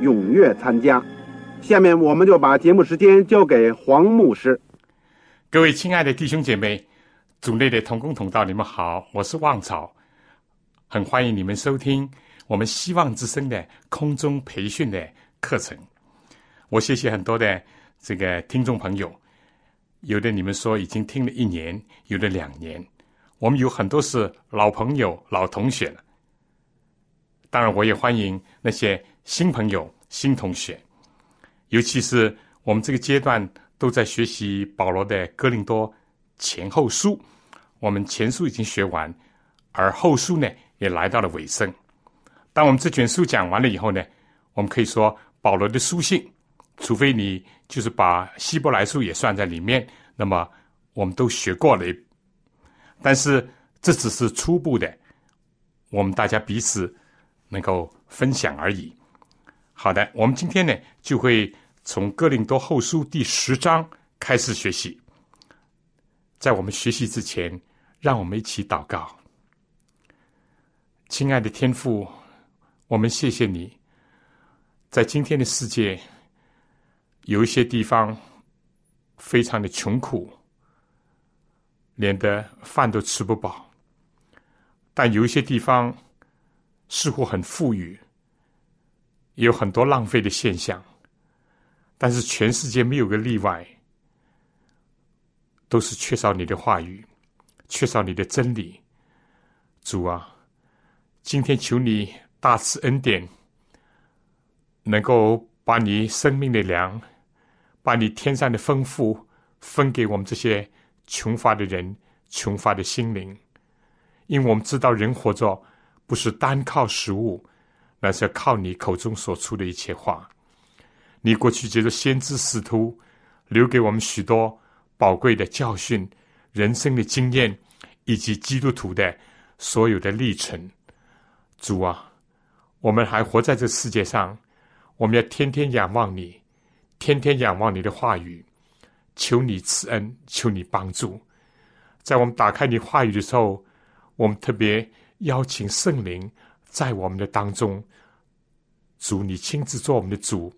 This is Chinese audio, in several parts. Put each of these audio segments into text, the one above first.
踊跃参加。下面我们就把节目时间交给黄牧师。各位亲爱的弟兄姐妹，组内的同工同道，你们好，我是旺草，很欢迎你们收听我们希望之声的空中培训的课程。我谢谢很多的这个听众朋友。有的你们说已经听了一年，有的两年，我们有很多是老朋友、老同学了。当然，我也欢迎那些新朋友、新同学，尤其是我们这个阶段都在学习保罗的《哥林多前后书》，我们前书已经学完，而后书呢也来到了尾声。当我们这卷书讲完了以后呢，我们可以说保罗的书信。除非你就是把希伯来书也算在里面，那么我们都学过了。但是这只是初步的，我们大家彼此能够分享而已。好的，我们今天呢就会从哥林多后书第十章开始学习。在我们学习之前，让我们一起祷告。亲爱的天父，我们谢谢你，在今天的世界。有一些地方非常的穷苦，连的饭都吃不饱；但有一些地方似乎很富裕，有很多浪费的现象。但是全世界没有个例外，都是缺少你的话语，缺少你的真理。主啊，今天求你大慈恩典，能够。把你生命的粮，把你天上的丰富分给我们这些穷乏的人、穷乏的心灵，因为我们知道人活着不是单靠食物，那是要靠你口中所出的一切话。你过去借着先知使徒，留给我们许多宝贵的教训、人生的经验，以及基督徒的所有的历程。主啊，我们还活在这世界上。我们要天天仰望你，天天仰望你的话语，求你赐恩，求你帮助。在我们打开你话语的时候，我们特别邀请圣灵在我们的当中，主你亲自做我们的主，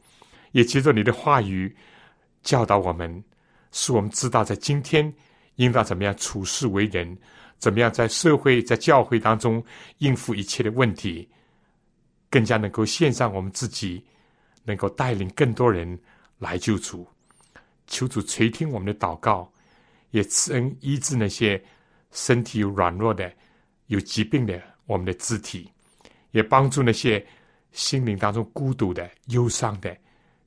也接着你的话语教导我们，使我们知道在今天应当怎么样处事为人，怎么样在社会在教会当中应付一切的问题，更加能够献上我们自己。能够带领更多人来救主，求主垂听我们的祷告，也赐恩医治那些身体有软弱的、有疾病的我们的肢体，也帮助那些心灵当中孤独的、忧伤的，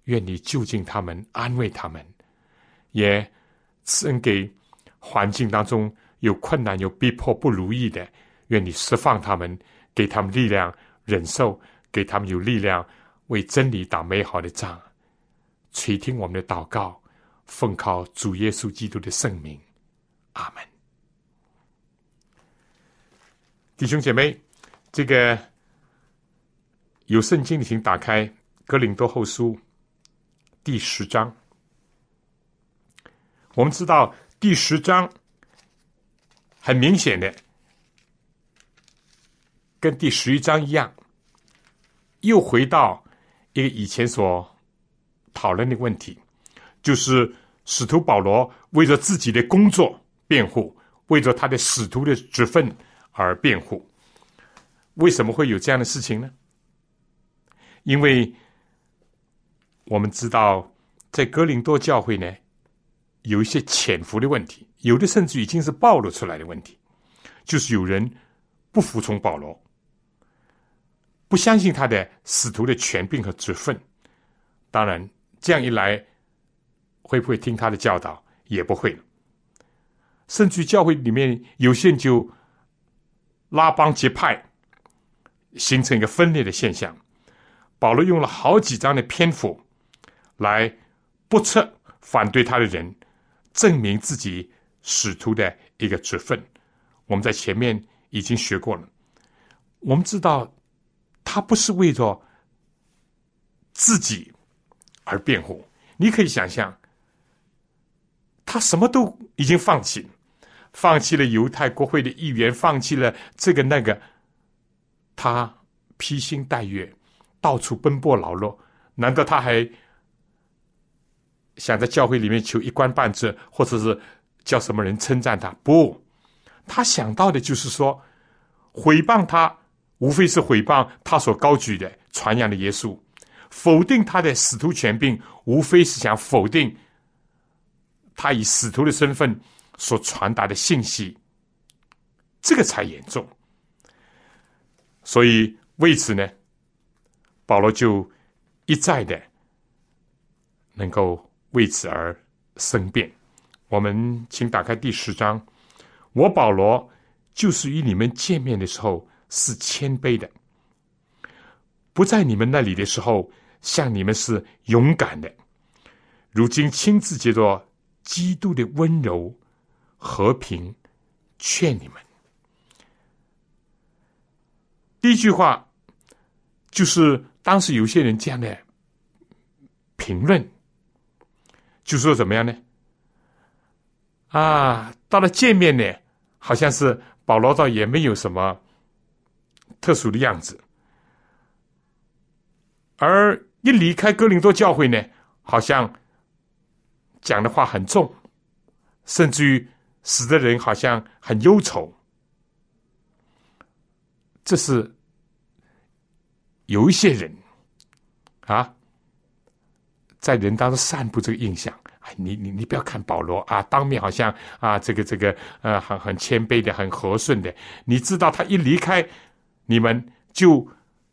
愿你就近他们，安慰他们，也赐恩给环境当中有困难、有逼迫、不如意的，愿你释放他们，给他们力量忍受，给他们有力量。为真理打美好的仗，垂听我们的祷告，奉靠主耶稣基督的圣名，阿门。弟兄姐妹，这个有圣经的，请打开《哥林多后书》第十章。我们知道第十章很明显的，跟第十一章一样，又回到。一个以前所讨论的问题，就是使徒保罗为着自己的工作辩护，为着他的使徒的职分而辩护。为什么会有这样的事情呢？因为我们知道，在哥林多教会呢，有一些潜伏的问题，有的甚至已经是暴露出来的问题，就是有人不服从保罗，不相信他的使徒的权柄和职分。当然，这样一来，会不会听他的教导？也不会了。甚至教会里面有些人就拉帮结派，形成一个分裂的现象。保罗用了好几章的篇幅来不测反对他的人，证明自己使徒的一个职分。我们在前面已经学过了。我们知道他不是为着自己而辩护。你可以想象，他什么都已经放弃。放弃了犹太国会的议员，放弃了这个那个，他披星戴月，到处奔波劳碌。难道他还想在教会里面求一官半职，或者是叫什么人称赞他？不，他想到的就是说，毁谤他，无非是毁谤他所高举的、传扬的耶稣；否定他的使徒权柄，无非是想否定他以使徒的身份。所传达的信息，这个才严重。所以为此呢，保罗就一再的能够为此而申辩。我们请打开第十章。我保罗就是与你们见面的时候是谦卑的，不在你们那里的时候，向你们是勇敢的。如今亲自接着基督的温柔。和平，劝你们。第一句话就是当时有些人这样的评论，就说怎么样呢？啊，到了见面呢，好像是保罗倒也没有什么特殊的样子，而一离开哥林多教会呢，好像讲的话很重，甚至于。死的人好像很忧愁，这是有一些人啊，在人当中散布这个印象。哎，你你你不要看保罗啊，当面好像啊，这个这个呃，很很谦卑的，很和顺的。你知道他一离开你们，就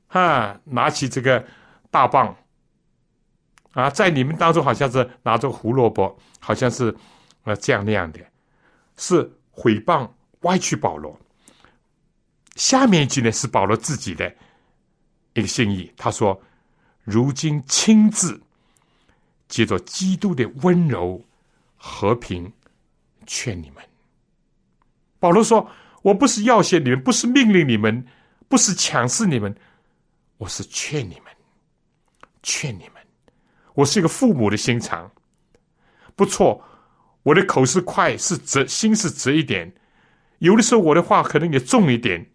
啊，拿起这个大棒啊，在你们当中好像是拿着胡萝卜，好像是啊这样那样的。是毁谤、歪曲保罗。下面一句呢是保罗自己的一个心意，他说：“如今亲自借着基督的温柔、和平劝你们。”保罗说：“我不是要挟你们，不是命令你们，不是强势你们，我是劝你们，劝你们。我是一个父母的心肠，不错。”我的口是快，是直，心是直一点。有的时候我的话可能也重一点，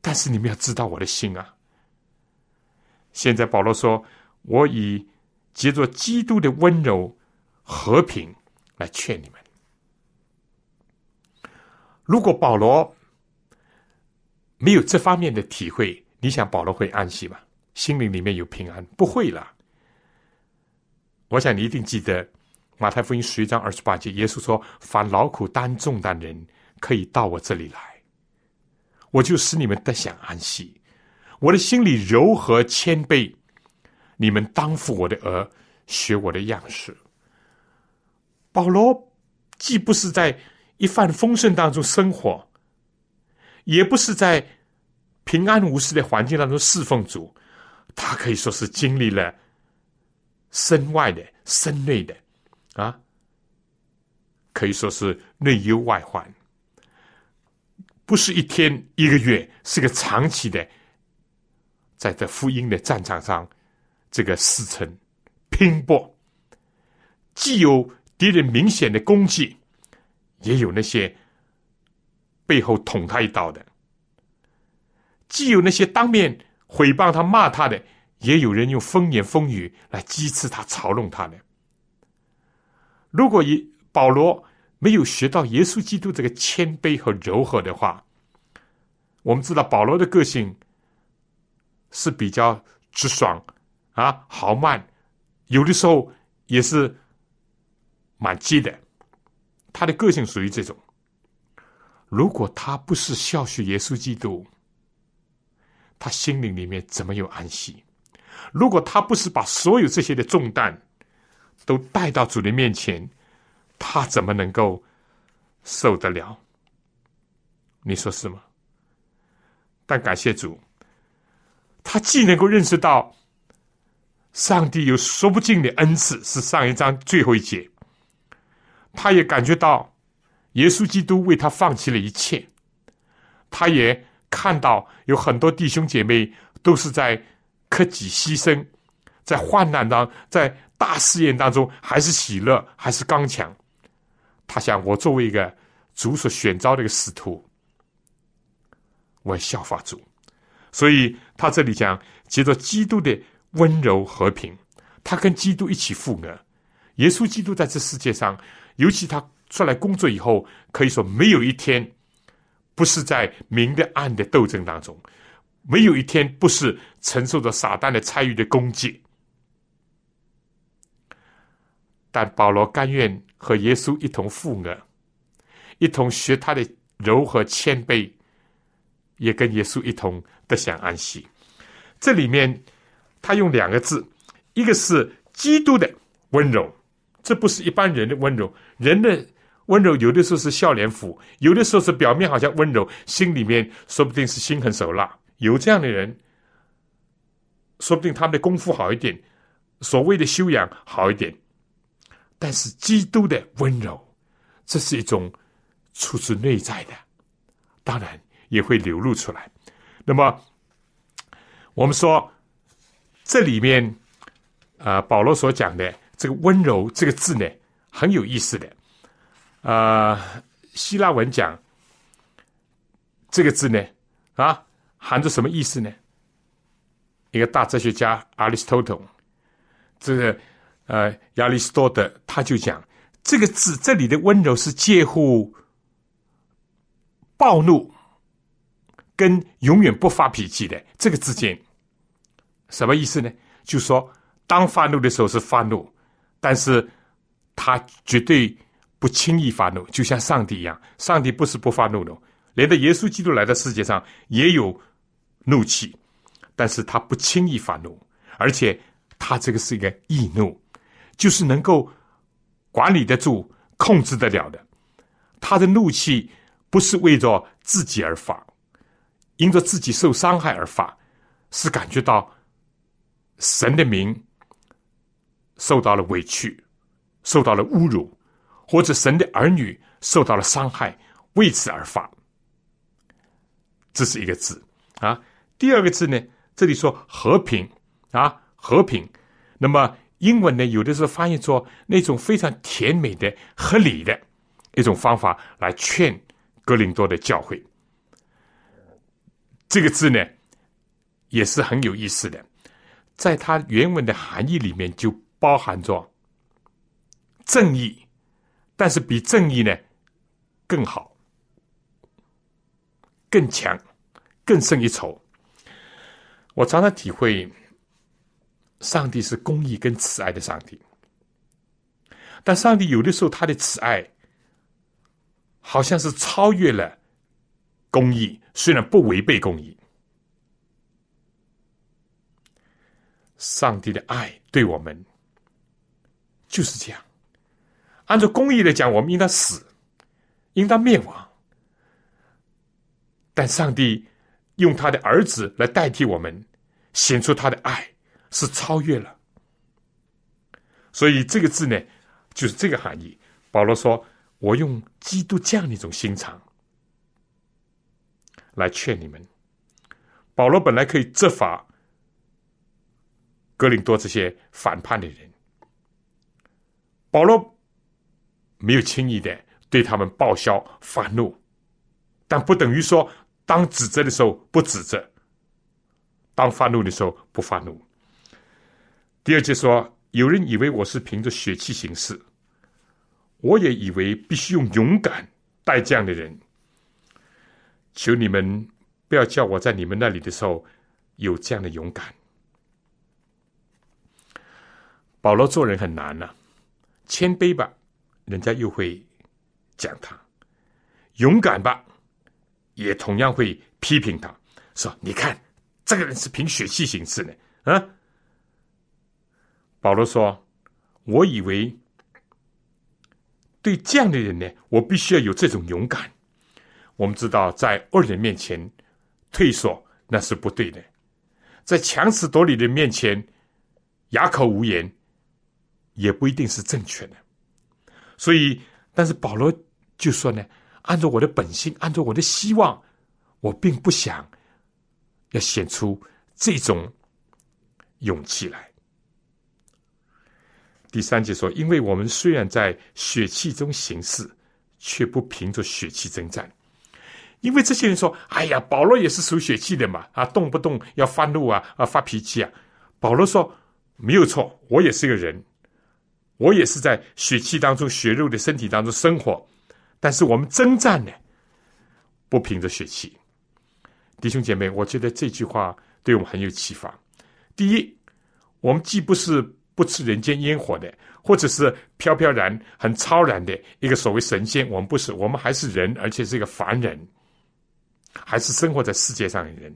但是你们要知道我的心啊。现在保罗说：“我以借着基督的温柔、和平来劝你们。”如果保罗没有这方面的体会，你想保罗会安息吗？心灵里面有平安？不会了。我想你一定记得。马太福音十一章二十八节，耶稣说：“凡劳苦担重担人，可以到我这里来，我就使你们得享安息。我的心里柔和谦卑，你们当负我的儿，学我的样式。”保罗既不是在一帆风顺当中生活，也不是在平安无事的环境当中侍奉主，他可以说是经历了身外的、身内的。啊，可以说是内忧外患，不是一天一个月，是个长期的，在这福音的战场上，这个死撑拼搏，既有敌人明显的攻击，也有那些背后捅他一刀的，既有那些当面毁谤他、骂他的，也有人用风言风语来讥刺他、嘲弄他的。如果以保罗没有学到耶稣基督这个谦卑和柔和的话，我们知道保罗的个性是比较直爽啊，豪迈，有的时候也是蛮急的。他的个性属于这种。如果他不是孝学耶稣基督，他心灵里面怎么有安息？如果他不是把所有这些的重担都带到主的面前，他怎么能够受得了？你说是吗？但感谢主，他既能够认识到上帝有说不尽的恩赐，是上一章最后一节，他也感觉到耶稣基督为他放弃了一切，他也看到有很多弟兄姐妹都是在克己牺牲，在患难当，在大试验当中，还是喜乐，还是刚强。他想，我作为一个主所选召的一个使徒。我要效法主，所以他这里讲，接着基督的温柔和平，他跟基督一起负额。耶稣基督在这世界上，尤其他出来工作以后，可以说没有一天不是在明的暗的斗争当中，没有一天不是承受着撒旦的参与的攻击。但保罗甘愿和耶稣一同负额，一同学他的柔和谦卑。也跟耶稣一同得享安息。这里面他用两个字，一个是基督的温柔，这不是一般人的温柔。人的温柔有的时候是笑脸虎，有的时候是表面好像温柔，心里面说不定是心狠手辣。有这样的人，说不定他们的功夫好一点，所谓的修养好一点。但是基督的温柔，这是一种出自内在的，当然。也会流露出来。那么，我们说这里面啊，保罗所讲的这个“温柔”这个字呢，很有意思的。啊，希腊文讲这个字呢，啊，含着什么意思呢？一个大哲学家亚里士多德，这个呃亚里士多德他就讲这个字这里的温柔是介乎暴怒。跟永远不发脾气的这个之间，什么意思呢？就说当发怒的时候是发怒，但是他绝对不轻易发怒，就像上帝一样。上帝不是不发怒的，连着耶稣基督来到世界上也有怒气，但是他不轻易发怒，而且他这个是一个易怒，就是能够管理得住、控制得了的。他的怒气不是为着自己而发。因着自己受伤害而发，是感觉到神的名受到了委屈，受到了侮辱，或者神的儿女受到了伤害，为此而发。这是一个字啊。第二个字呢，这里说和平啊，和平。那么英文呢，有的时候翻译作那种非常甜美的、合理的一种方法来劝格林多的教会。这个字呢，也是很有意思的，在它原文的含义里面就包含着正义，但是比正义呢更好、更强、更胜一筹。我常常体会，上帝是公义跟慈爱的上帝，但上帝有的时候他的慈爱好像是超越了。公义虽然不违背公义，上帝的爱对我们就是这样。按照公义来讲，我们应当死，应当灭亡。但上帝用他的儿子来代替我们，显出他的爱是超越了。所以这个字呢，就是这个含义。保罗说：“我用基督这样的一种心肠。”来劝你们，保罗本来可以责罚格林多这些反叛的人，保罗没有轻易的对他们报销发怒，但不等于说当指责的时候不指责，当发怒的时候不发怒。第二节说，有人以为我是凭着血气行事，我也以为必须用勇敢待这样的人。求你们不要叫我在你们那里的时候有这样的勇敢。保罗做人很难呐，谦卑吧，人家又会讲他；勇敢吧，也同样会批评他，说：“你看，这个人是凭血气行事的。”啊，保罗说：“我以为对这样的人呢，我必须要有这种勇敢。我们知道，在恶人面前退缩那是不对的，在强词夺理的面前哑口无言，也不一定是正确的。所以，但是保罗就说呢，按照我的本性，按照我的希望，我并不想要显出这种。”勇气来。第三节说：“因为我们虽然在血气中行事，却不凭着血气征战。因为这些人说：‘哎呀，保罗也是属血气的嘛，啊，动不动要发怒啊，啊，发脾气啊。’保罗说：‘没有错，我也是个人，我也是在血气当中、血肉的身体当中生活。但是我们征战呢，不凭着血气。’弟兄姐妹，我觉得这句话对我们很有启发。”第一，我们既不是不吃人间烟火的，或者是飘飘然、很超然的一个所谓神仙，我们不是，我们还是人，而且是一个凡人，还是生活在世界上的人。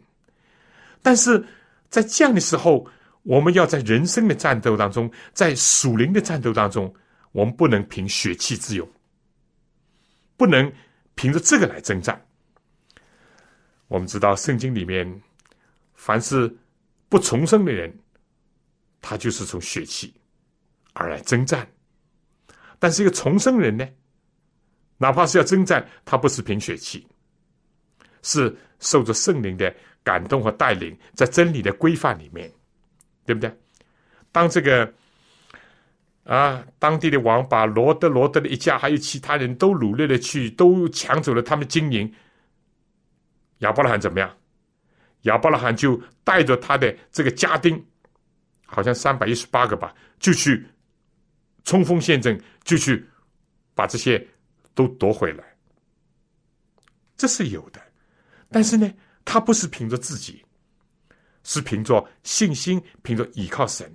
但是在这样的时候，我们要在人生的战斗当中，在属灵的战斗当中，我们不能凭血气之勇，不能凭着这个来征战。我们知道圣经里面，凡是。不重生的人，他就是从血气而来征战；但是一个重生人呢，哪怕是要征战，他不是凭血气，是受着圣灵的感动和带领，在真理的规范里面，对不对？当这个啊，当地的王把罗德罗德的一家还有其他人都掳掠了去，都抢走了他们金银，亚伯拉罕怎么样？亚伯拉罕就带着他的这个家丁，好像三百一十八个吧，就去冲锋陷阵，就去把这些都夺回来。这是有的，但是呢，他不是凭着自己，是凭着信心，凭着依靠神。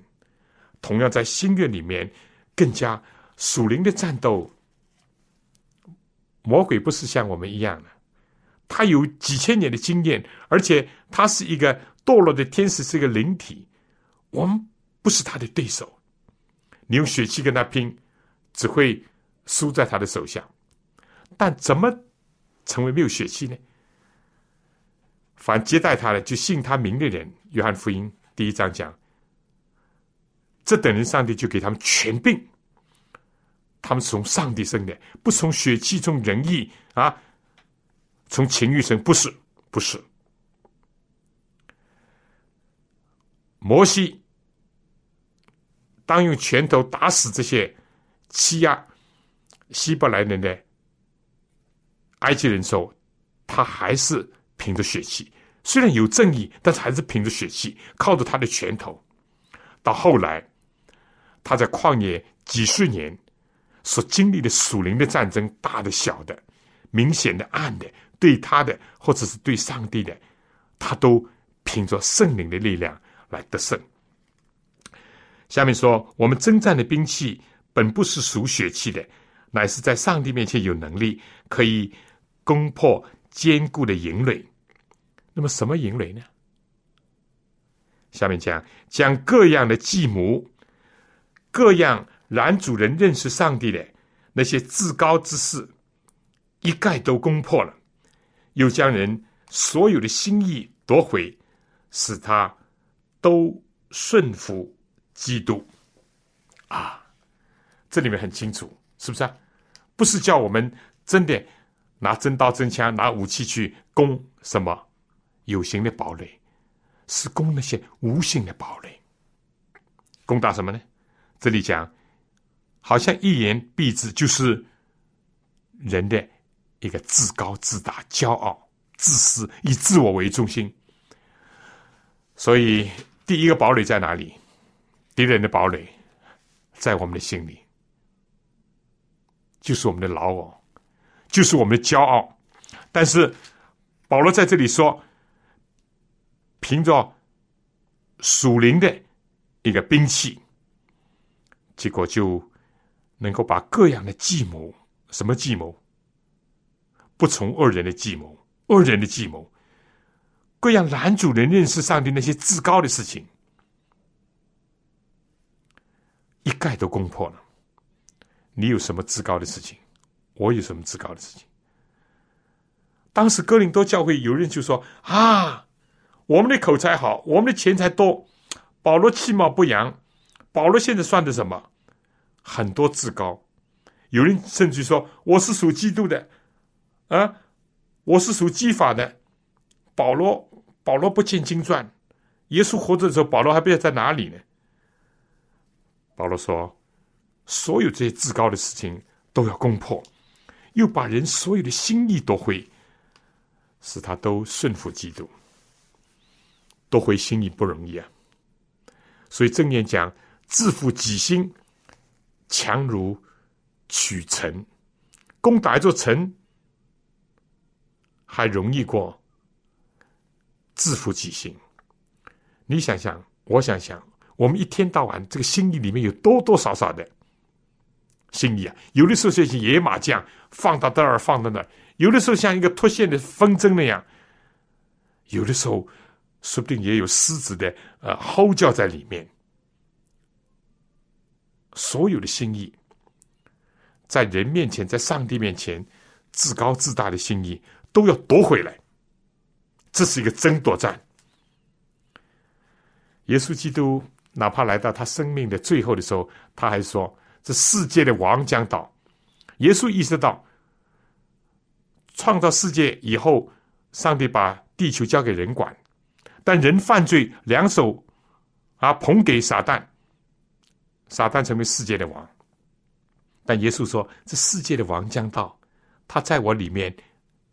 同样在心愿里面，更加属灵的战斗，魔鬼不是像我们一样的。他有几千年的经验，而且他是一个堕落的天使，是一个灵体。我们不是他的对手。你用血气跟他拼，只会输在他的手下。但怎么成为没有血气呢？凡接待他的，就信他名的人，约翰福音第一章讲，这等人，上帝就给他们权柄。他们是从上帝生的，不从血气中仁义啊。从情欲生不是不是，摩西当用拳头打死这些欺压希伯来人的埃及人时候，他还是凭着血气，虽然有正义，但是还是凭着血气，靠着他的拳头。到后来，他在旷野几十年所经历的属灵的战争，大的、小的、明显的、暗的。对他的，或者是对上帝的，他都凭着圣灵的力量来得胜。下面说，我们征战的兵器本不是属血气的，乃是在上帝面前有能力，可以攻破坚固的营垒。那么，什么营垒呢？下面讲将各样的计谋，各样男主人认识上帝的那些至高之事，一概都攻破了。又将人所有的心意夺回，使他都顺服基督。啊，这里面很清楚，是不是啊？不是叫我们真的拿真刀真枪、拿武器去攻什么有形的堡垒，是攻那些无形的堡垒。攻打什么呢？这里讲，好像一言蔽之，就是人的。一个自高自大、骄傲、自私，以自我为中心。所以，第一个堡垒在哪里？敌人的堡垒在我们的心里，就是我们的老我，就是我们的骄傲。但是，保罗在这里说，凭着属灵的一个兵器，结果就能够把各样的计谋，什么计谋？不从二人的计谋，二人的计谋，各样男主人认识上帝那些至高的事情，一概都攻破了。你有什么至高的事情？我有什么至高的事情？当时哥林多教会有人就说：“啊，我们的口才好，我们的钱财多，保罗其貌不扬，保罗现在算的什么？很多至高。有人甚至说我是属基督的，啊，我是属基法的。保罗，保罗不见经传，耶稣活着的时候，保罗还不知道在哪里呢。保罗说，所有这些至高的事情都要攻破，又把人所有的心意夺回。”使他都顺服基督，都会心里不容易啊！所以正言讲：自负己心，强如取城；攻打一座城，还容易过自负己心。你想想，我想想，我们一天到晚这个心意里面有多多少少的心意啊！有的时候像野马将，放到这儿，放到那儿。有的时候像一个脱线的风筝那样，有的时候说不定也有狮子的呃吼叫在里面。所有的心意，在人面前，在上帝面前，自高自大的心意都要夺回来。这是一个争夺战。耶稣基督哪怕来到他生命的最后的时候，他还说：“这世界的王将到。”耶稣意识到。创造世界以后，上帝把地球交给人管，但人犯罪，两手啊捧给撒旦，撒旦成为世界的王。但耶稣说：“这世界的王将到，他在我里面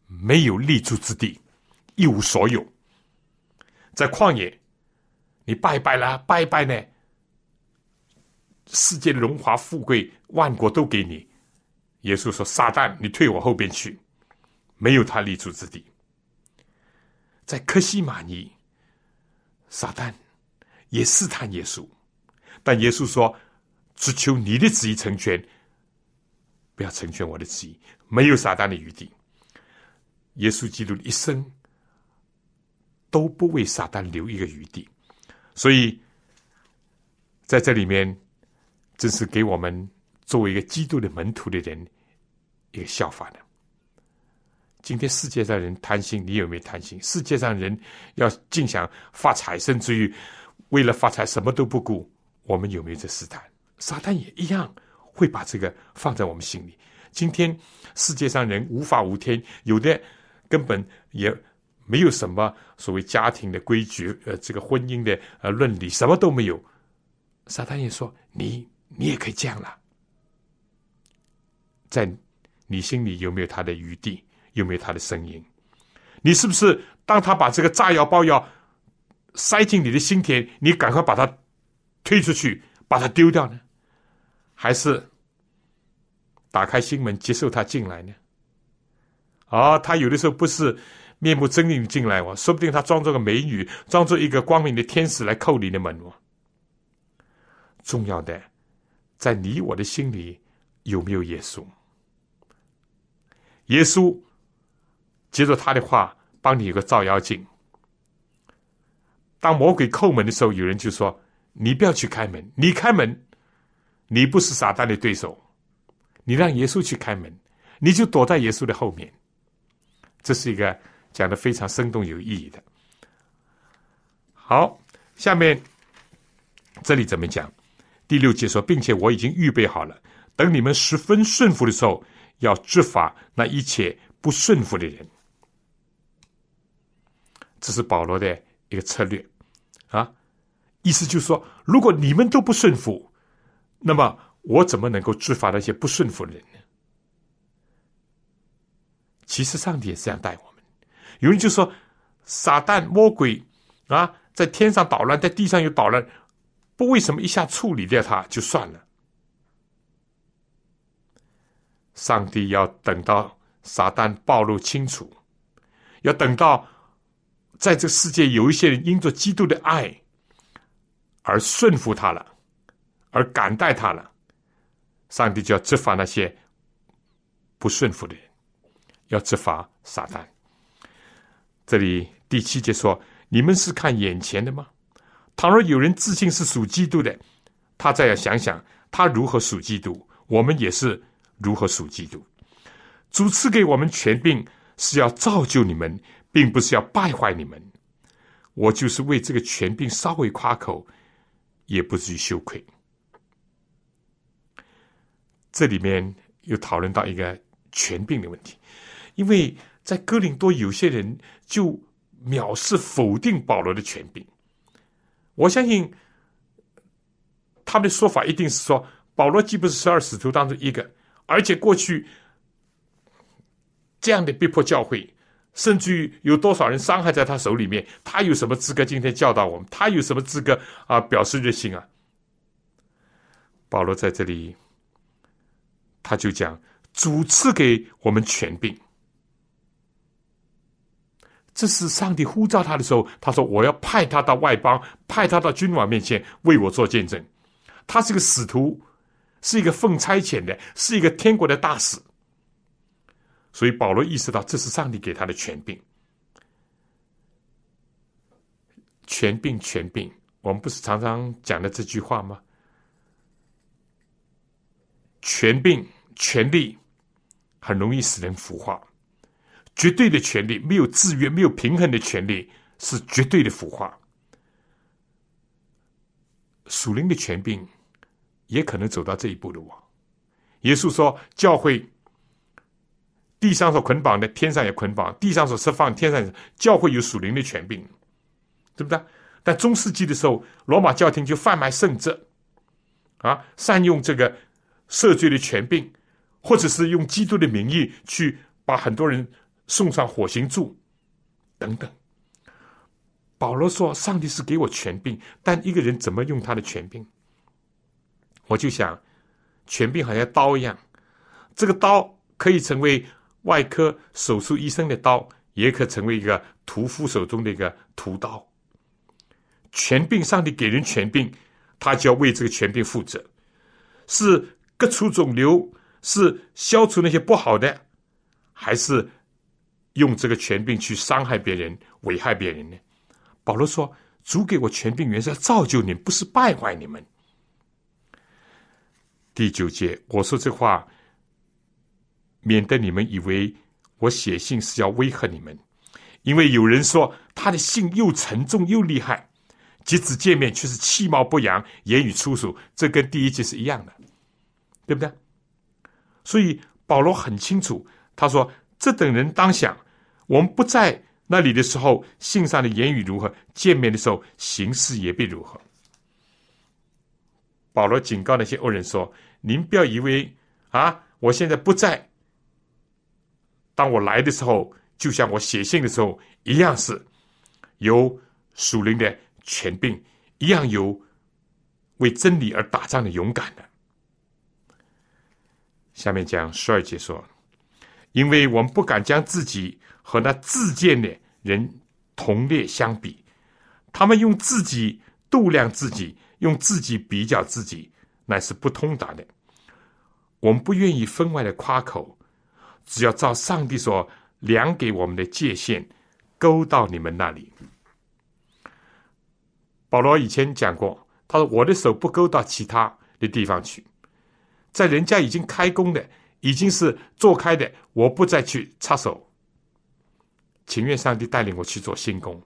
没有立足之地，一无所有。在旷野，你拜拜啦，拜拜呢？世界的荣华富贵，万国都给你。耶稣说：撒旦，你退我后边去。”没有他立足之地，在克西玛尼，撒旦也试探耶稣，但耶稣说：“只求你的旨意成全，不要成全我的旨意。”没有撒旦的余地。耶稣基督的一生都不为撒旦留一个余地，所以在这里面，真是给我们作为一个基督的门徒的人一个效法的。今天世界上人贪心，你有没有贪心？世界上人要尽想发财甚至于，为了发财什么都不顾。我们有没有这试探？撒旦也一样会把这个放在我们心里。今天世界上人无法无天，有的根本也没有什么所谓家庭的规矩，呃，这个婚姻的呃伦理什么都没有。撒旦也说：“你你也可以这样了。”在你心里有没有他的余地？有没有他的声音？你是不是当他把这个炸药包要塞进你的心田，你赶快把它推出去，把它丢掉呢？还是打开心门接受他进来呢？啊，他有的时候不是面目狰狞进来哦，说不定他装作个美女，装作一个光明的天使来叩你的门哦。重要的，在你我的心里有没有耶稣？耶稣。接着他的话，帮你有个照妖镜。当魔鬼叩门的时候，有人就说：“你不要去开门，你开门，你不是撒旦的对手，你让耶稣去开门，你就躲在耶稣的后面。”这是一个讲的非常生动有意义的。好，下面这里怎么讲？第六节说，并且我已经预备好了，等你们十分顺服的时候，要执法那一切不顺服的人。这是保罗的一个策略，啊，意思就是说，如果你们都不顺服，那么我怎么能够治罚那些不顺服的人呢？其实上帝也是这样待我们。有人就说，撒旦魔鬼啊，在天上捣乱，在地上又捣乱，不为什么一下处理掉他就算了？上帝要等到撒旦暴露清楚，要等到。在这世界，有一些人因着基督的爱而顺服他了，而感戴他了，上帝就要执罚那些不顺服的人，要执罚撒旦。这里第七节说：“你们是看眼前的吗？倘若有人自信是属基督的，他再要想想他如何属基督，我们也是如何属基督。主赐给我们权柄，是要造就你们，并不是要败坏你们。我就是为这个权柄稍微夸口，也不至于羞愧。”这里面又讨论到一个权柄的问题，因为。在哥林多，有些人就藐视、否定保罗的权柄。我相信他的说法一定是说，保罗既不是十二使徒当中一个，而且过去这样的逼迫教会，甚至于有多少人伤害在他手里面，他有什么资格今天教导我们？他有什么资格啊表示热心啊？保罗在这里，他就讲主赐给我们权柄。这是上帝呼召他的时候，他说：“我要派他到外邦，派他到君王面前为我做见证。”他是个使徒，是一个奉差遣的，是一个天国的大使。所以保罗意识到，这是上帝给他的权柄。权柄，权柄，我们不是常常讲的这句话吗？权柄、权力，很容易使人腐化。绝对的权利，没有制约、没有平衡的权利，是绝对的腐化。属灵的权柄也可能走到这一步的。我，耶稣说：“教会地上所捆绑的，天上也捆绑；地上所释放，天上教会有属灵的权柄，对不对？”但中世纪的时候，罗马教廷就贩卖圣旨，啊，善用这个赦罪的权柄，或者是用基督的名义去把很多人。送上火刑柱，等等。保罗说：“上帝是给我权柄，但一个人怎么用他的权柄？”我就想，权柄好像刀一样，这个刀可以成为外科手术医生的刀，也可成为一个屠夫手中的一个屠刀。权柄，上帝给人权柄，他就要为这个权柄负责，是割除肿瘤，是消除那些不好的，还是？用这个权柄去伤害别人、危害别人呢？保罗说：“主给我权柄，原是要造就你，不是败坏你们。”第九节，我说这话，免得你们以为我写信是要威吓你们，因为有人说他的信又沉重又厉害，即使见面却是气貌不扬、言语粗俗，这跟第一节是一样的，对不对？所以保罗很清楚，他说：“这等人当想。”我们不在那里的时候，信上的言语如何？见面的时候，形式也必如何？保罗警告那些恶人说：“您不要以为啊，我现在不在。当我来的时候，就像我写信的时候一样，是有属灵的权柄，一样有为真理而打仗的勇敢的。”下面讲十二节说：“因为我们不敢将自己。”和那自荐的人同列相比，他们用自己度量自己，用自己比较自己，乃是不通达的。我们不愿意分外的夸口，只要照上帝所量给我们的界限，勾到你们那里。保罗以前讲过，他说：“我的手不勾到其他的地方去，在人家已经开工的，已经是做开的，我不再去插手。”情愿上帝带领我去做新工。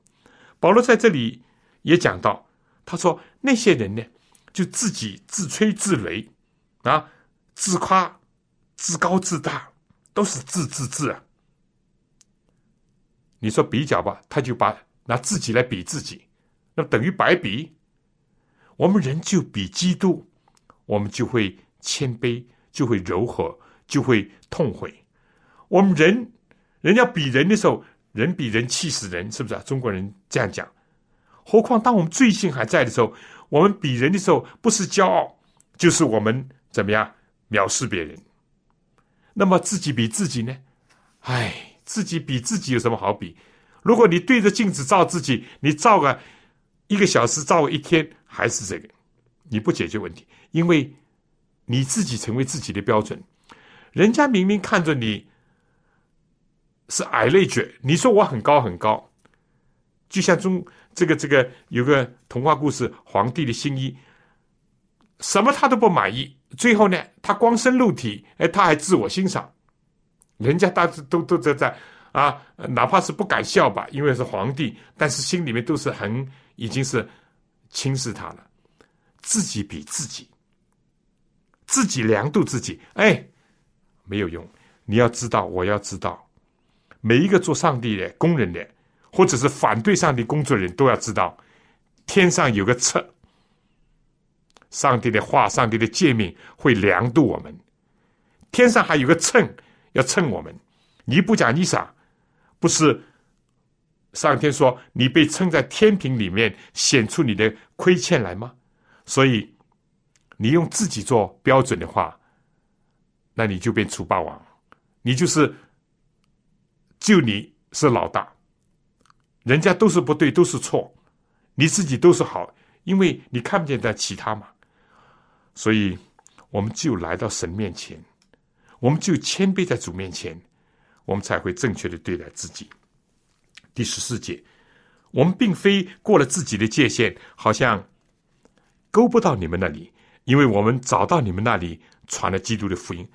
保罗在这里也讲到，他说那些人呢，就自己自吹自擂啊，自夸、自高自大，都是自自自啊。你说比较吧，他就把拿自己来比自己，那等于白比。我们人就比基督，我们就会谦卑，就会柔和，就会痛悔。我们人人要比人的时候。人比人气死人，是不是啊？中国人这样讲。何况当我们罪性还在的时候，我们比人的时候，不是骄傲，就是我们怎么样藐视别人。那么自己比自己呢？唉，自己比自己有什么好比？如果你对着镜子照自己，你照个一个小时，照一天，还是这个，你不解决问题，因为你自己成为自己的标准。人家明明看着你是矮了一截，你说我很高很高，就像中这个这个有个童话故事《皇帝的新衣》，什么他都不满意，最后呢，他光身露体，哎，他还自我欣赏，人家大致都都在在啊，哪怕是不敢笑吧，因为是皇帝，但是心里面都是很已经是轻视他了，自己比自己，自己量度自己，哎。没有用，你要知道，我要知道，每一个做上帝的工人的，或者是反对上帝工作的人都要知道，天上有个测，上帝的话，上帝的诫命会量度我们，天上还有个秤要称我们，你不讲你傻，不是上天说你被称在天平里面显出你的亏欠来吗？所以你用自己做标准的话。那你就变楚霸王，你就是就你是老大，人家都是不对，都是错，你自己都是好，因为你看不见在其他嘛。所以我们就来到神面前，我们就谦卑在主面前，我们才会正确的对待自己。第十四节，我们并非过了自己的界限，好像勾不到你们那里，因为我们找到你们那里传了基督的福音。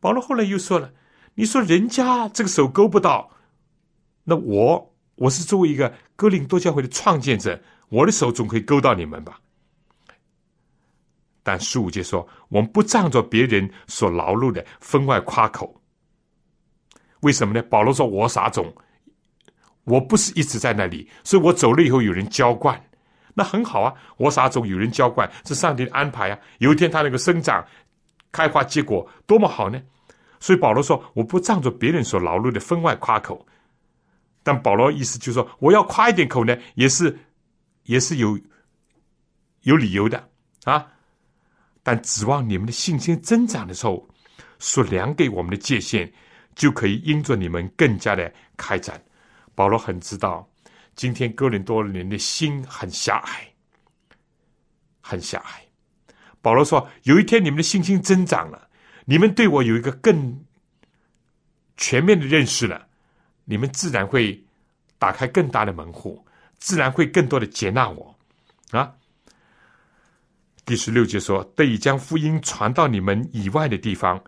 保罗后来又说了：“你说人家这个手勾不到，那我我是作为一个哥林多教会的创建者，我的手总可以勾到你们吧？”但十五节说：“我们不仗着别人所劳碌的分外夸口。为什么呢？”保罗说：“我撒种，我不是一直在那里，所以我走了以后有人浇灌，那很好啊。我撒种有人浇灌，是上帝的安排啊。有一天他那个生长、开花、结果，多么好呢？”所以保罗说：“我不仗着别人所劳碌的分外夸口。”但保罗意思就是说：“我要夸一点口呢，也是，也是有有理由的啊。”但指望你们的信心增长的时候，所量给我们的界限，就可以因着你们更加的开展。保罗很知道，今天哥林多人的心很狭隘，很狭隘。保罗说：“有一天你们的信心增长了。”你们对我有一个更全面的认识了，你们自然会打开更大的门户，自然会更多的接纳我啊。第十六节说：“得以将福音传到你们以外的地方，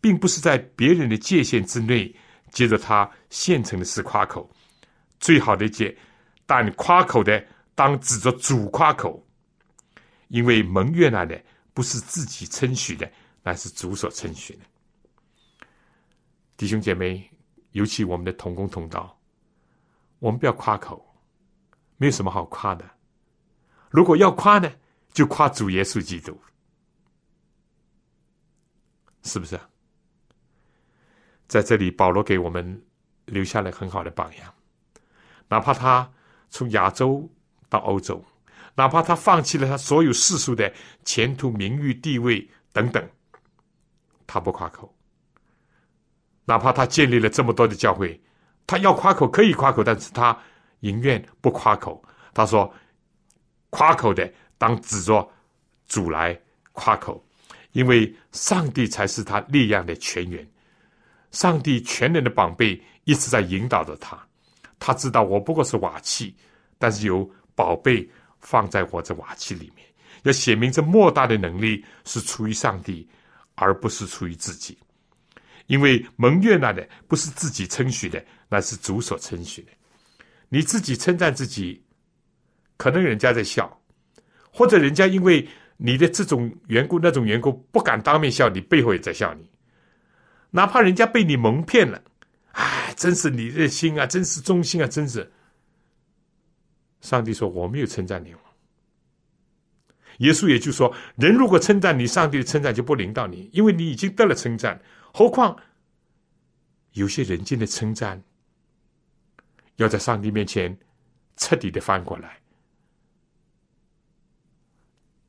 并不是在别人的界限之内，接着他现成的是夸口，最好的解，但夸口的当指着主夸口，因为蒙悦纳的不是自己称许的。”乃是主所称许的弟兄姐妹，尤其我们的同工同道，我们不要夸口，没有什么好夸的。如果要夸呢，就夸主耶稣基督，是不是？在这里，保罗给我们留下了很好的榜样。哪怕他从亚洲到欧洲，哪怕他放弃了他所有世俗的前途、名誉、地位等等。他不夸口，哪怕他建立了这么多的教会，他要夸口可以夸口，但是他宁愿不夸口。他说：“夸口的当指着主来夸口，因为上帝才是他力量的泉源，上帝全能的宝贝一直在引导着他。他知道我不过是瓦器，但是有宝贝放在我这瓦器里面，要显明这莫大的能力是出于上帝。”而不是出于自己，因为蒙悦纳的不是自己称许的，那是主所称许的。你自己称赞自己，可能人家在笑，或者人家因为你的这种缘故、那种缘故不敢当面笑，你背后也在笑你。哪怕人家被你蒙骗了，哎，真是你的心啊，真是忠心啊，真是。上帝说：“我没有称赞你。”耶稣也就说：“人如果称赞你，上帝的称赞就不临到你，因为你已经得了称赞。何况有些人间的称赞，要在上帝面前彻底的翻过来。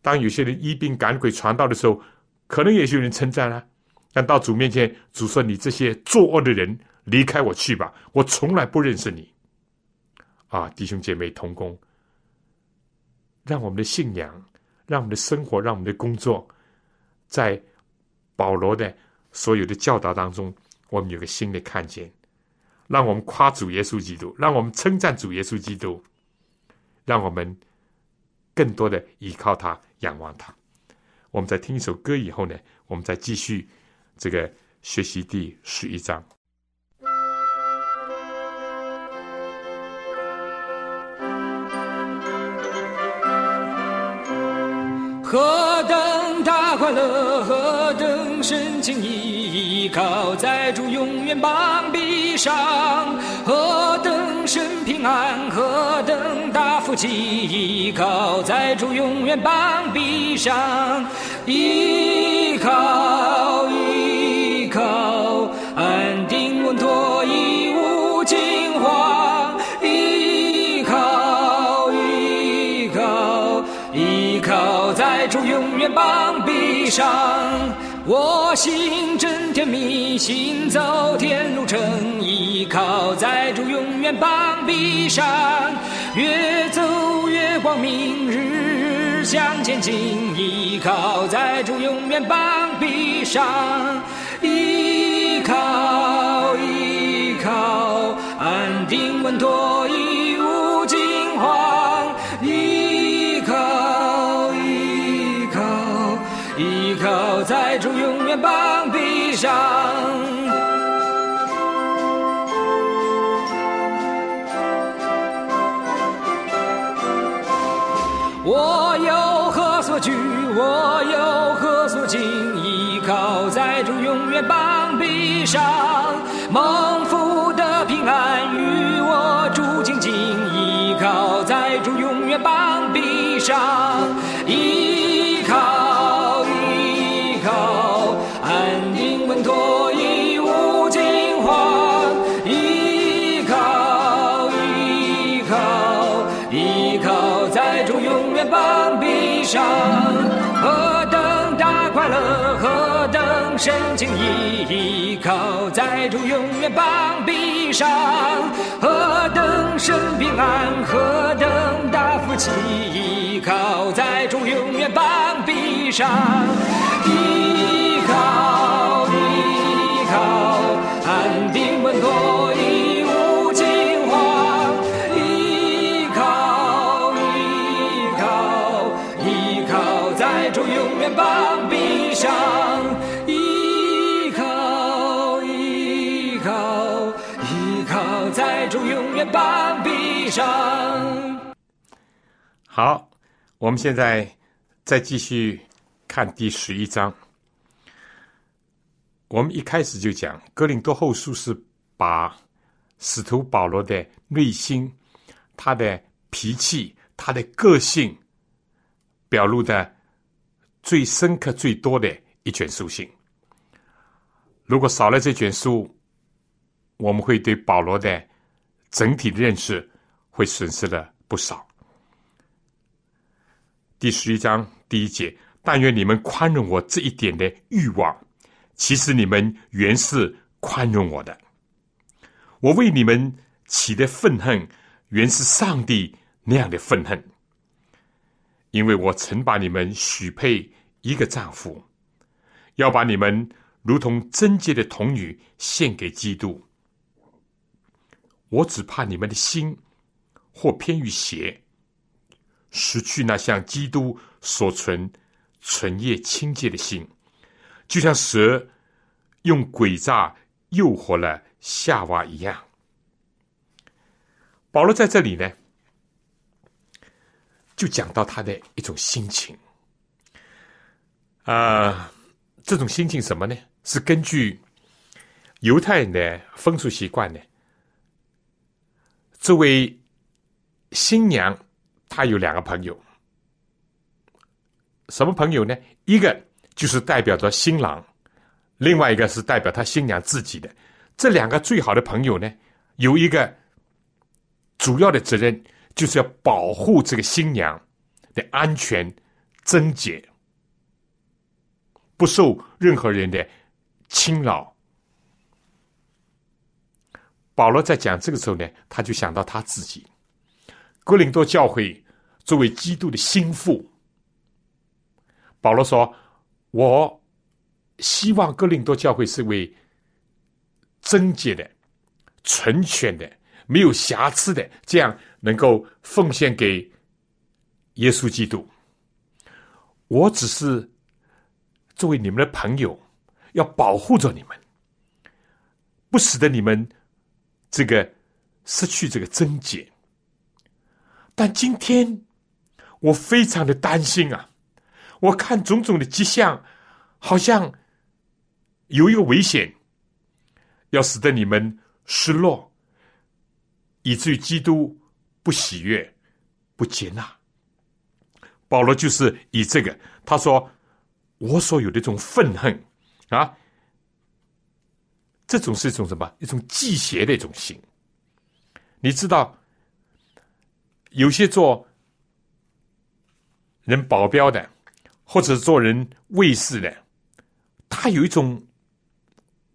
当有些人医病赶鬼传道的时候，可能也有人称赞啊。但到主面前，主说：‘你这些作恶的人，离开我去吧！我从来不认识你。’啊，弟兄姐妹同工，让我们的信仰。”让我们的生活，让我们的工作，在保罗的所有的教导当中，我们有个新的看见，让我们夸主耶稣基督，让我们称赞主耶稣基督，让我们更多的依靠他、仰望他。我们在听一首歌以后呢，我们再继续这个学习第十一章。何等大快乐，何等深情依靠在主永远膀臂上，何等深平安，何等大福气依靠在主永远膀臂上，依靠依靠，安定稳妥，一无惊慌，依靠依靠依靠在主永远膀臂上，我心真甜蜜，行走天路程，依靠在主永远膀臂上，越走越光明，日日向前进，依靠在主永远膀臂上，依靠依靠，安定稳妥，上，蒙福的平安与我住紧紧，依靠在主永远膀臂上，依靠依靠，安定稳妥，一无惊慌，依靠依靠依靠在主永远膀臂上，何等大快乐，何等深情依靠在主永远膀臂上，何等身平安，何等大福气依靠在主永远膀臂上，半壁山。好，我们现在再继续看第十一章。我们一开始就讲，《哥林多后书》是把使徒保罗的内心、他的脾气、他的个性表露的最深刻、最多的一卷书信。如果少了这卷书，我们会对保罗的整体的认识会损失了不少。第十一章第一节，但愿你们宽容我这一点的欲望，其实你们原是宽容我的。我为你们起的愤恨，原是上帝那样的愤恨，因为我曾把你们许配一个丈夫，要把你们如同贞洁的童女献给基督。我只怕你们的心或偏于邪。失去那像基督所存纯业清洁的心，就像蛇用诡诈诱惑了夏娃一样。保罗在这里呢，就讲到他的一种心情。啊，这种心情什么呢？是根据犹太人的风俗习惯呢。这位新娘。她有两个朋友，什么朋友呢？一个就是代表着新郎，另外一个是代表他新娘自己的。这两个最好的朋友呢，有一个主要的责任，就是要保护这个新娘的安全、贞洁，不受任何人的侵扰。保罗在讲这个时候呢，他就想到他自己，哥林多教会。作为基督的心腹，保罗说：“我希望哥林多教会是为贞洁的、纯全的、没有瑕疵的，这样能够奉献给耶稣基督。我只是作为你们的朋友，要保护着你们，不使得你们这个失去这个贞洁。但今天我非常的担心啊！我看种种的迹象，好像有一个危险，要使得你们失落，以至于基督不喜悦、不接纳。保罗就是以这个，他说：“我所有的这种愤恨啊，这种是一种什么？一种忌邪的一种心。你知道，有些做人保镖的，或者做人卫士的，他有一种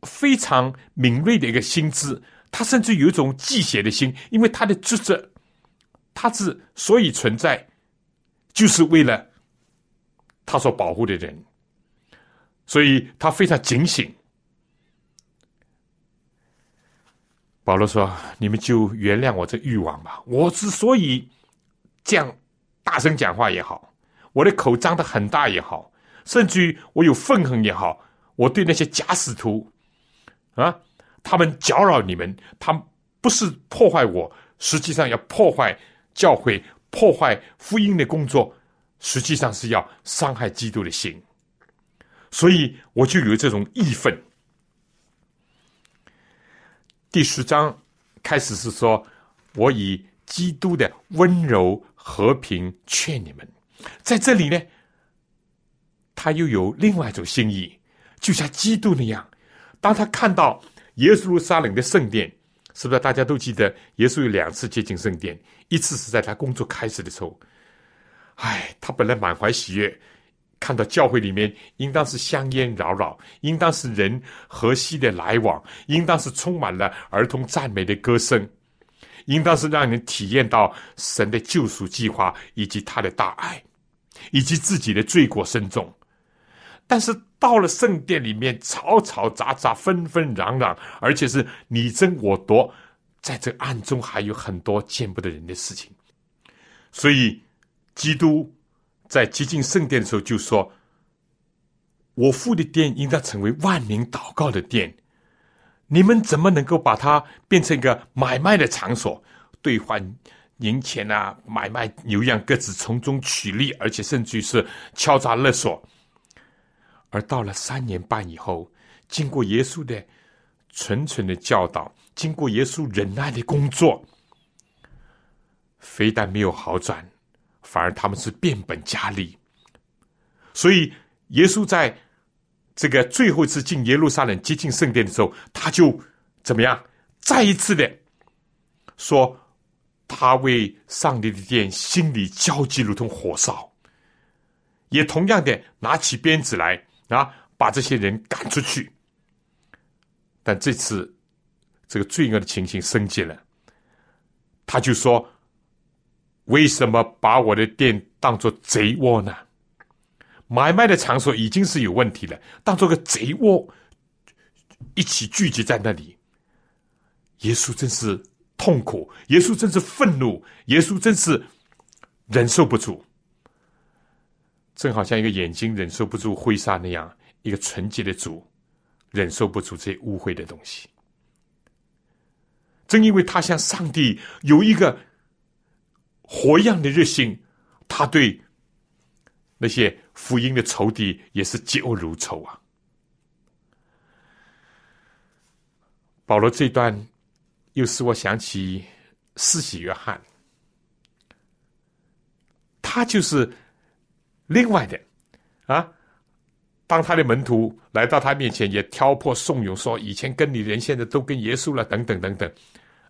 非常敏锐的一个心智，他甚至有一种忌邪的心，因为他的职责，他之所以存在。”就是为了他所保护的人，所以他非常警醒。保罗说：“你们就原谅我这欲望吧。我之所以这样大声讲话也好，我的口张得很大也好，甚至于我有愤恨也好，我对那些假使徒啊，他们搅扰你们，他们不是破坏我，实际上要破坏教会。”破坏福音的工作，实际上是要伤害基督的心，所以我就有这种义愤。第十章开始是说：“我以基督的温柔和平劝你们。”在这里呢，他又有另外一种心意，就像基督那样，当他看到耶稣路撒冷的圣殿。是不是大家都记得耶稣有两次接近圣殿？一次是在他工作开始的时候，哎，他本来满怀喜悦，看到教会里面应当是香烟缭绕，应当是人和谐的来往，应当是充满了儿童赞美的歌声，应当是让人体验到神的救赎计划以及他的大爱，以及自己的罪过深重。但是到了圣殿里面，吵吵杂杂，纷纷攘攘，而且是你争我夺，在这暗中还有很多见不得人的事情。所以，基督在接近圣殿的时候就说：“我父的殿应当成为万民祷告的殿，你们怎么能够把它变成一个买卖的场所，兑换银钱啊，买卖牛羊各自从中取利，而且甚至于是敲诈勒索。”而到了三年半以后，经过耶稣的纯纯的教导，经过耶稣忍耐的工作，非但没有好转，反而他们是变本加厉。所以，耶稣在这个最后一次进耶路撒冷接近圣殿的时候，他就怎么样？再一次的说，他为上帝的殿心里焦急如同火烧，也同样的拿起鞭子来。啊！把这些人赶出去。但这次，这个罪恶的情形升级了。他就说：“为什么把我的店当做贼窝呢？买卖的场所已经是有问题了，当做个贼窝，一起聚集在那里。耶稣真是痛苦，耶稣真是愤怒，耶稣真是忍受不住。”正好像一个眼睛忍受不住灰沙那样，一个纯洁的主忍受不住这些污秽的东西。正因为他向上帝有一个火一样的热心，他对那些福音的仇敌也是嫉恶如仇啊。保罗这段又使我想起四喜约翰，他就是。另外的，啊，当他的门徒来到他面前，也挑破怂恿说：“以前跟你人，现在都跟耶稣了，等等等等。”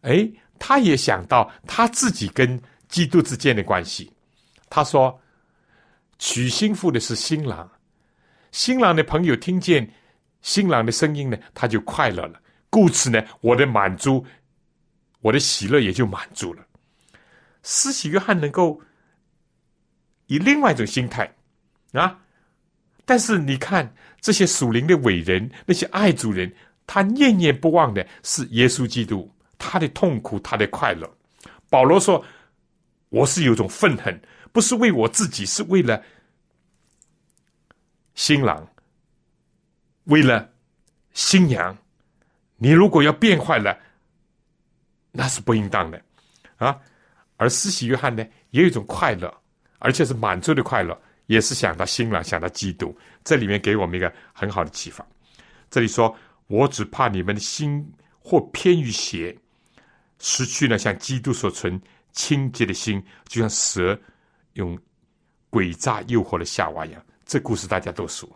哎，他也想到他自己跟基督之间的关系。他说：“娶新妇的是新郎，新郎的朋友听见新郎的声音呢，他就快乐了。故此呢，我的满足，我的喜乐也就满足了。”施洗约翰能够。以另外一种心态，啊，但是你看这些属灵的伟人，那些爱主人，他念念不忘的是耶稣基督，他的痛苦，他的快乐。保罗说：“我是有种愤恨，不是为我自己，是为了新郎，为了新娘。你如果要变坏了，那是不应当的啊。而施洗约翰呢，也有一种快乐，而且是满足的快乐，也是想到新郎，想到基督。这里面给我们一个很好的启发。这里说：我只怕你们的心或偏于邪。”失去了像基督所存清洁的心，就像蛇用诡诈诱惑了夏娃一样。这故事大家都熟。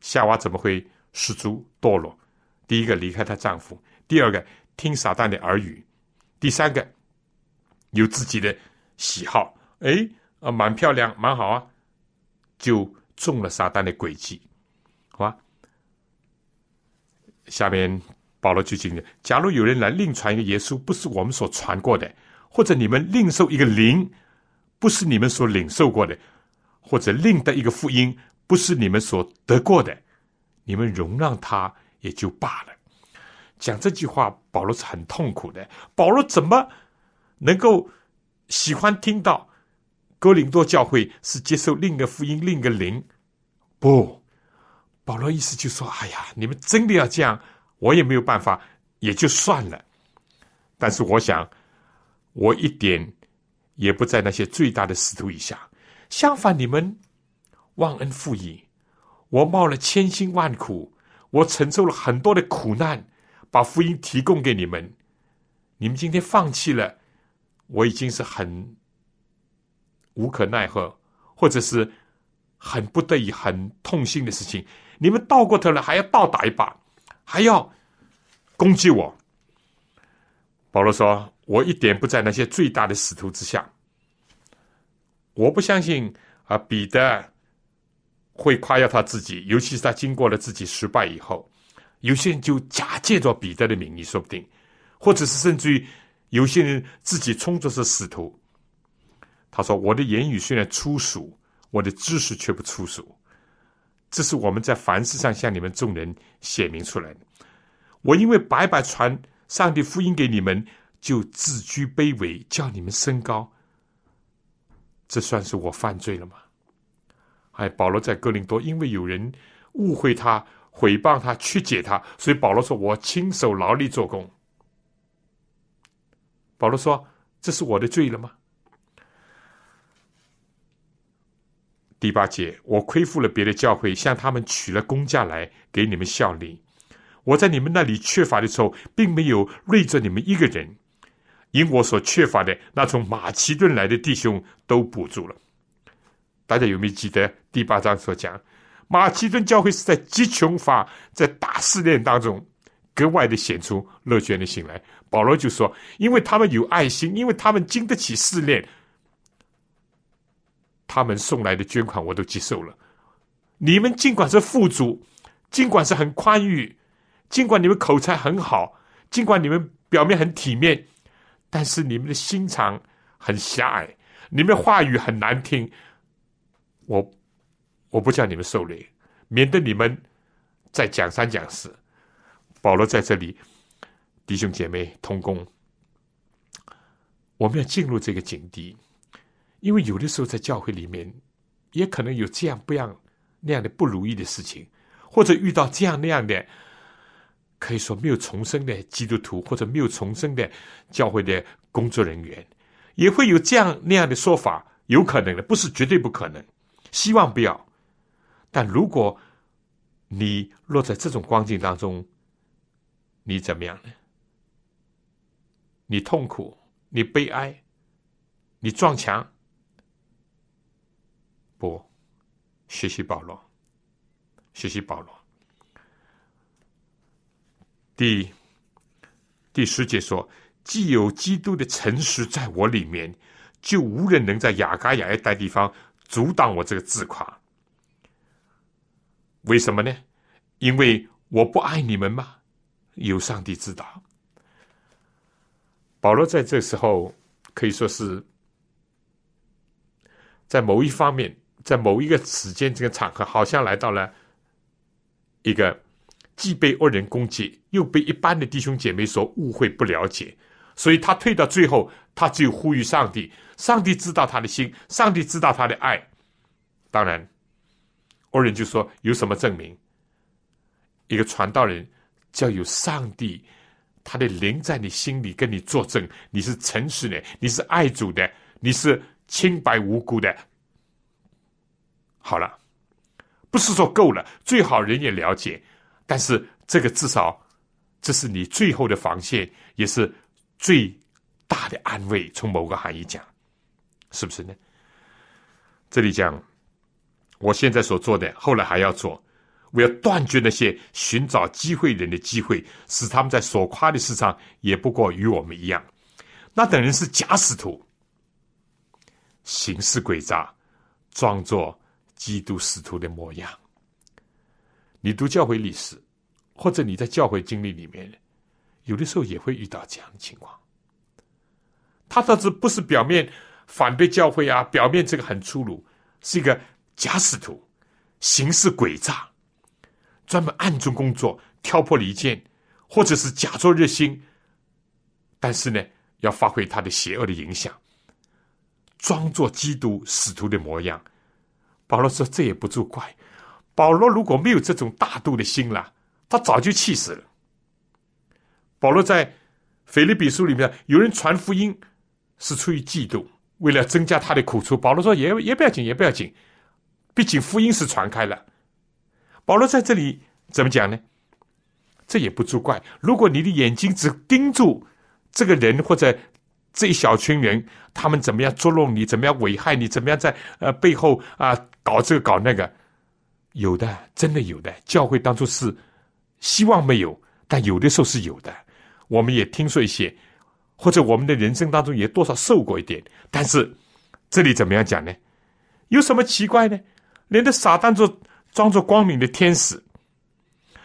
夏娃怎么会失足堕落？第一个离开她丈夫，第二个听撒旦的耳语，第三个有自己的喜好。哎，啊，蛮漂亮，蛮好啊，就中了撒旦的诡计，好吧？下面。保罗就讲了：假如有人来另传一个耶稣，不是我们所传过的；或者你们另受一个灵，不是你们所领受过的；或者另得一个福音，不是你们所得过的，你们容让他也就罢了。讲这句话，保罗是很痛苦的。保罗怎么能够喜欢听到哥林多教会是接受另一个福音、另一个灵？不，保罗意思就说：哎呀，你们真的要这样？我也没有办法，也就算了。但是我想，我一点也不在那些最大的使徒以下。相反，你们忘恩负义，我冒了千辛万苦，我承受了很多的苦难，把福音提供给你们。你们今天放弃了，我已经是很无可奈何，或者是很不得已、很痛心的事情。你们倒过头来还要倒打一把。还要攻击我，保罗说：“我一点不在那些最大的使徒之下。我不相信啊，彼得会夸耀他自己，尤其是他经过了自己失败以后，有些人就假借着彼得的名义，说不定，或者是甚至于有些人自己充作是使徒。他说：我的言语虽然粗俗，我的知识却不粗俗。”这是我们在凡事上向你们众人显明出来的。我因为白白传上帝福音给你们，就自居卑微，叫你们升高。这算是我犯罪了吗？哎，保罗在哥林多，因为有人误会他、诽谤他、曲解他，所以保罗说：“我亲手劳力做工。”保罗说：“这是我的罪了吗？”第八节，我亏负了别的教会，向他们取了工价来给你们效力。我在你们那里缺乏的时候，并没有累着你们一个人，因我所缺乏的，那从马其顿来的弟兄都补助了。大家有没有记得第八章所讲，马其顿教会是在极穷乏、在大试炼当中，格外的显出乐捐的心来。保罗就说，因为他们有爱心，因为他们经得起试炼。他们送来的捐款我都接受了。你们尽管是富足，尽管是很宽裕，尽管你们口才很好，尽管你们表面很体面，但是你们的心肠很狭隘，你们的话语很难听。我我不叫你们受累，免得你们再讲三讲四。保罗在这里，弟兄姐妹同工，我们要进入这个境地。因为有的时候在教会里面，也可能有这样不样那样的不如意的事情，或者遇到这样那样的，可以说没有重生的基督徒，或者没有重生的教会的工作人员，也会有这样那样的说法，有可能的，不是绝对不可能。希望不要。但如果你落在这种光景当中，你怎么样呢？你痛苦，你悲哀，你撞墙。不，学习保罗，学习保罗。第第十节说：“既有基督的诚实在我里面，就无人能在雅加亚一带地方阻挡我这个自夸。为什么呢？因为我不爱你们吗？有上帝知道。”保罗在这时候可以说是在某一方面。在某一个时间这个场合，好像来到了一个既被恶人攻击，又被一般的弟兄姐妹所误会不了解，所以他退到最后，他只有呼吁上帝，上帝知道他的心，上帝知道他的爱。当然，恶人就说有什么证明？一个传道人，要有上帝他的灵在你心里跟你作证，你是诚实的，你是爱主的，你是清白无辜的。好了，不是说够了，最好人也了解，但是这个至少这是你最后的防线，也是最大的安慰。从某个含义讲，是不是呢？这里讲，我现在所做的，后来还要做。我要断绝那些寻找机会人的机会，使他们在所夸的事上也不过与我们一样。那等人是假使徒，行事诡诈，装作基督使徒的模样。你读教会历史，或者你在教会经历里面，有的时候也会遇到这样的情况。他倒是不是表面反对教会啊？表面这个很粗鲁，是一个假使徒，行事诡诈。专门暗中工作，挑拨离间，或者是假作热心，但是呢，要发挥他的邪恶的影响，装作基督使徒的模样。保罗说：“这也不足怪。”保罗如果没有这种大度的心了，他早就气死了。保罗在腓立比书里面，有人传福音是出于嫉妒，为了增加他的苦处。保罗说：“也也不要紧，也不要紧，毕竟福音是传开了。”保罗在这里怎么讲呢？这也不足怪。如果你的眼睛只盯住这个人或者这一小群人，他们怎么样捉弄你，怎么样危害你，怎么样在呃背后啊搞这个搞那个，有的真的有的。教会当初是希望没有，但有的时候是有的。我们也听说一些，或者我们的人生当中也多少受过一点。但是这里怎么样讲呢？有什么奇怪呢？连的撒旦做。装作光明的天使，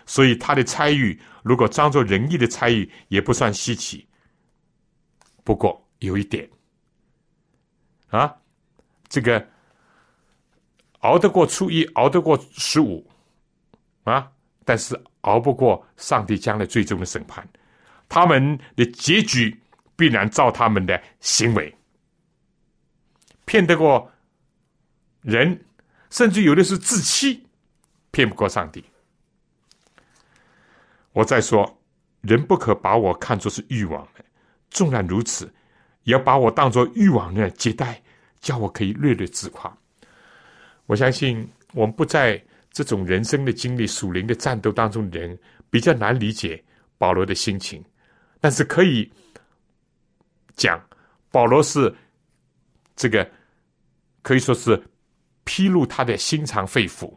所以他的参与如果装作仁义的参与，也不算稀奇。不过有一点，啊，这个熬得过初一，熬得过十五，啊，但是熬不过上帝将来最终的审判，他们的结局必然照他们的行为，骗得过人，甚至有的是自欺。骗不过上帝。我再说，人不可把我看作是欲望的，纵然如此，也要把我当作欲望的接待，叫我可以略略自夸。我相信，我们不在这种人生的经历、属灵的战斗当中的人，比较难理解保罗的心情。但是可以讲，保罗是这个可以说是披露他的心肠肺腑。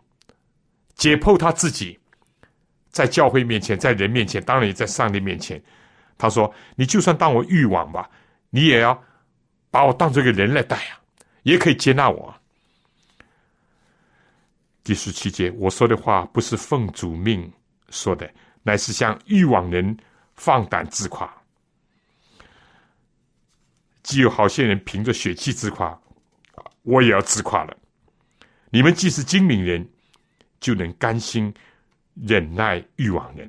解剖他自己，在教会面前，在人面前，当然也在上帝面前。他说：“你就算当我欲望吧，你也要把我当做一个人来待啊，也可以接纳我。”第十七节，我说的话不是奉主命说的，乃是向欲望人放胆自夸。既有好些人凭着血气自夸，我也要自夸了。你们既是精明人。就能甘心忍耐欲望人。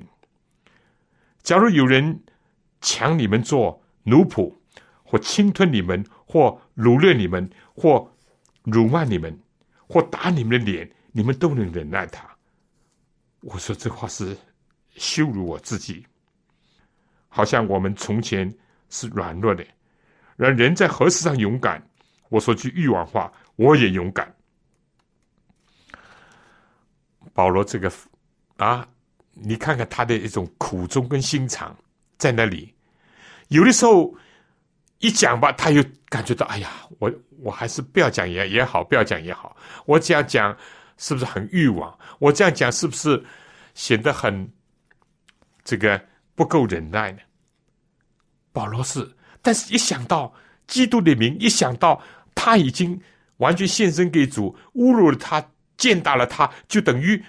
假如有人抢你们做奴仆，或侵吞你们，或掳掠你们，或辱骂你们，或打你们的脸，你们都能忍耐他。我说这话是羞辱我自己，好像我们从前是软弱的，让人在何事上勇敢？我说句欲望话，我也勇敢。保罗这个啊，你看看他的一种苦衷跟心肠在那里。有的时候一讲吧，他又感觉到，哎呀，我我还是不要讲也也好，不要讲也好。我只要讲是不是很欲望？我这样讲是不是显得很这个不够忍耐呢？保罗是，但是一想到基督的名，一想到他已经完全献身给主，侮辱了他。践踏了他，就等于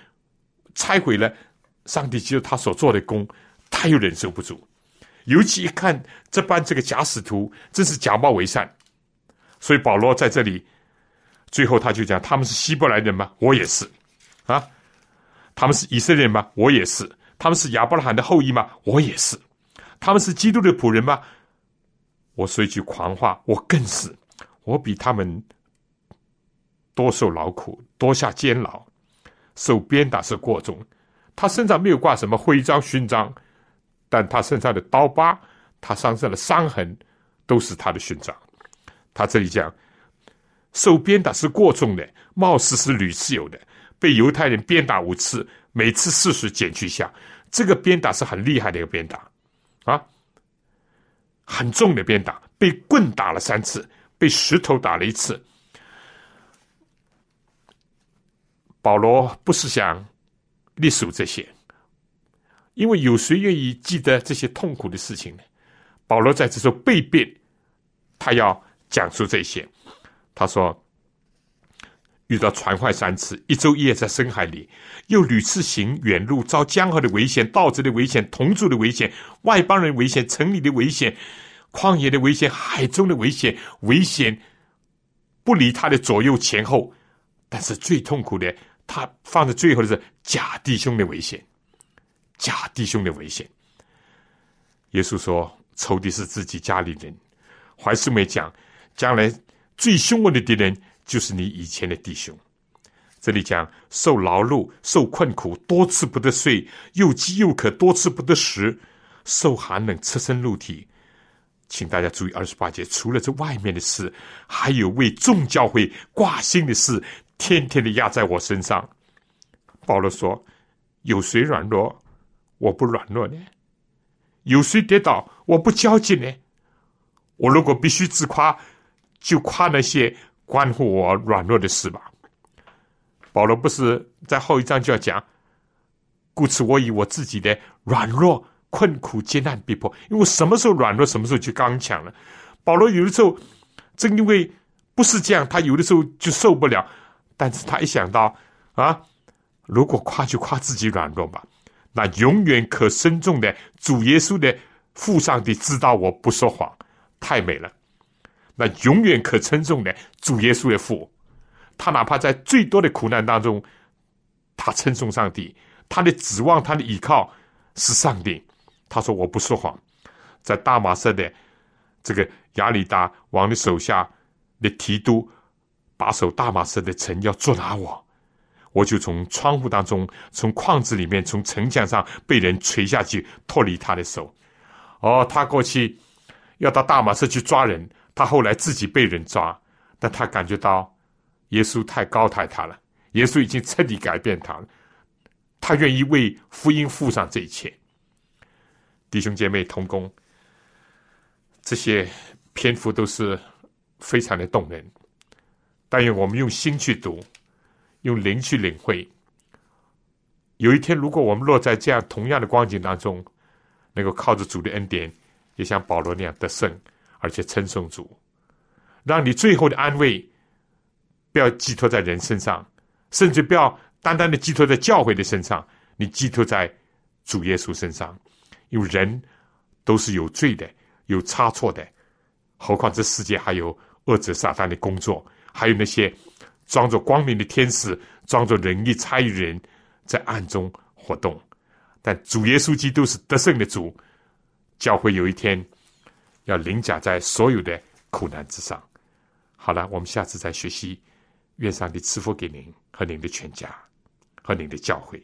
拆毁了上帝，基督他所做的功，他又忍受不住。尤其一看这班这个假使徒，真是假冒为善。所以保罗在这里最后他就讲：他们是希伯来人吗？我也是。啊，他们是以色列人吗？我也是。他们是亚伯拉罕的后裔吗？我也是。他们是基督的仆人吗？我说一句狂话，我更是。我比他们多受劳苦，多下监牢，受鞭打是过重。他身上没有挂什么徽章勋章，但他身上的刀疤，他身上的伤痕，都是他的勋章。他这里讲，受鞭打是过重的，貌似是屡次有的，被犹太人鞭打五次，每次四十减去下。这个鞭打是很厉害的一个鞭打，啊，很重的鞭打，被棍打了三次，被石头打了一次。保罗不是想列数这些，因为有谁愿意记得这些痛苦的事情呢？保罗在这时候被辩，他要讲述这些。他说。遇到船坏三次，一周一夜在深海里，又屡次行远路，遭江河的危险、盗贼的危险、同住的危险、外邦人危险、城里的危险、旷野的危险、海中的危险，危险不离他的左右前后。但是最痛苦的，他放在最后的是假弟兄的危险，假弟兄的危险。耶稣说：“仇敌是自己家里人。”怀素梅讲：“将来最凶恶的敌人。”就是你以前的弟兄，这里讲受劳碌、受困苦，多次不得睡，又饥又渴，多次不得食，受寒冷，赤身露体。请大家注意二十八节，除了这外面的事，还有为众教会挂心的事，天天的压在我身上。保罗说：“有谁软弱，我不软弱呢？有谁跌倒，我不焦急呢？我如果必须自夸，就夸那些。”关乎我软弱的事吧。保罗不是在后一章就要讲，故此我以我自己的软弱、困苦、艰难、逼迫，因为我什么时候软弱，什么时候就刚强了。保罗有的时候正因为不是这样，他有的时候就受不了。但是他一想到啊，如果夸就夸自己软弱吧，那永远可深重的主耶稣的父上帝知道我不说谎，太美了。那永远可称颂的主耶稣的父，他哪怕在最多的苦难当中，他称颂上帝，他的指望，他的依靠是上帝。他说：“我不说谎，在大马色的这个亚里达王的手下的提督把守大马色的城要捉拿我，我就从窗户当中，从框子里面，从城墙上被人垂下去，脱离他的手。哦，他过去要到大马色去抓人。”他后来自己被人抓，但他感觉到耶稣太高抬他了，耶稣已经彻底改变他了，他愿意为福音付上这一切。弟兄姐妹同工，这些篇幅都是非常的动人，但愿我们用心去读，用灵去领会。有一天，如果我们落在这样同样的光景当中，能够靠着主的恩典，也像保罗那样得胜。而且称颂主，让你最后的安慰不要寄托在人身上，甚至不要单单的寄托在教会的身上，你寄托在主耶稣身上，因为人都是有罪的，有差错的，何况这世界还有恶者撒旦的工作，还有那些装作光明的天使，装作仁义差异人，在暗中活动。但主耶稣基督是得胜的主，教会有一天。要凌驾在所有的苦难之上。好了，我们下次再学习。愿上帝赐福给您和您的全家，和您的教会。